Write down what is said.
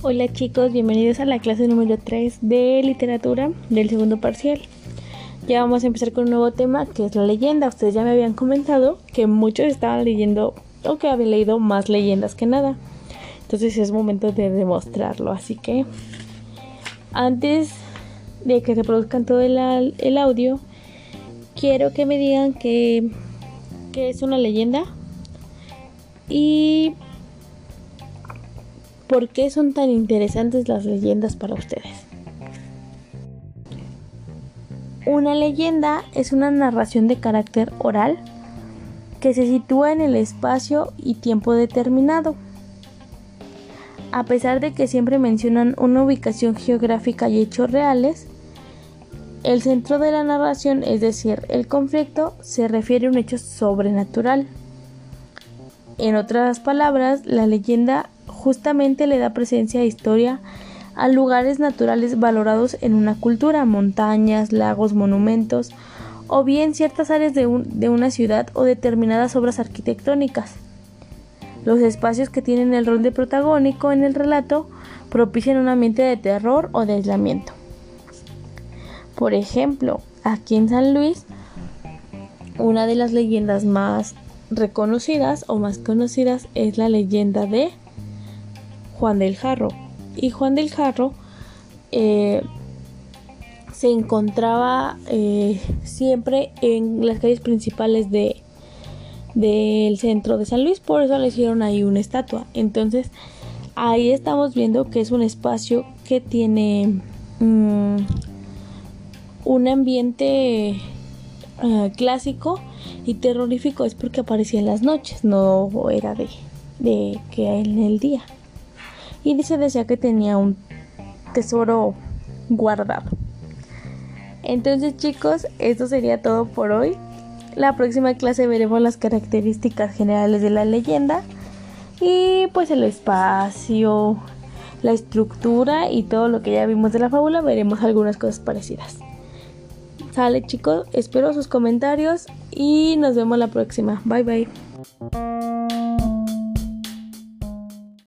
Hola chicos, bienvenidos a la clase número 3 de literatura del segundo parcial. Ya vamos a empezar con un nuevo tema que es la leyenda. Ustedes ya me habían comentado que muchos estaban leyendo o que habían leído más leyendas que nada. Entonces es momento de demostrarlo. Así que antes de que reproduzcan todo el, el audio, quiero que me digan que, que es una leyenda y ¿Por qué son tan interesantes las leyendas para ustedes? Una leyenda es una narración de carácter oral que se sitúa en el espacio y tiempo determinado. A pesar de que siempre mencionan una ubicación geográfica y hechos reales, el centro de la narración, es decir, el conflicto, se refiere a un hecho sobrenatural. En otras palabras, la leyenda justamente le da presencia e historia a lugares naturales valorados en una cultura, montañas, lagos, monumentos, o bien ciertas áreas de, de, una ciudad o determinadas obras arquitectónicas. Los espacios que tienen el rol de protagónico en el relato propician un ambiente de terror o de aislamiento. Por ejemplo, aquí en San Luis, una de las leyendas más reconocidas o más conocidas es la leyenda de Juan del Jarro. Y Juan del Jarro eh, se encontraba eh, siempre en las calles principales de del centro de San Luis, por eso le hicieron ahí una estatua. Entonces, ahí estamos viendo que es un espacio que tiene mm, un ambiente eh, clásico y terrorífico, es porque aparecía en las noches, no era de, de que en el día y se decía que tenía un tesoro guardado. Entonces chicos, esto sería todo por hoy. La próxima clase veremos las características generales de la leyenda y pues el espacio, la estructura y todo lo que ya vimos de la fábula, veremos algunas cosas parecidas. Sale chicos, espero sus comentarios y nos vemos la próxima. Bye bye.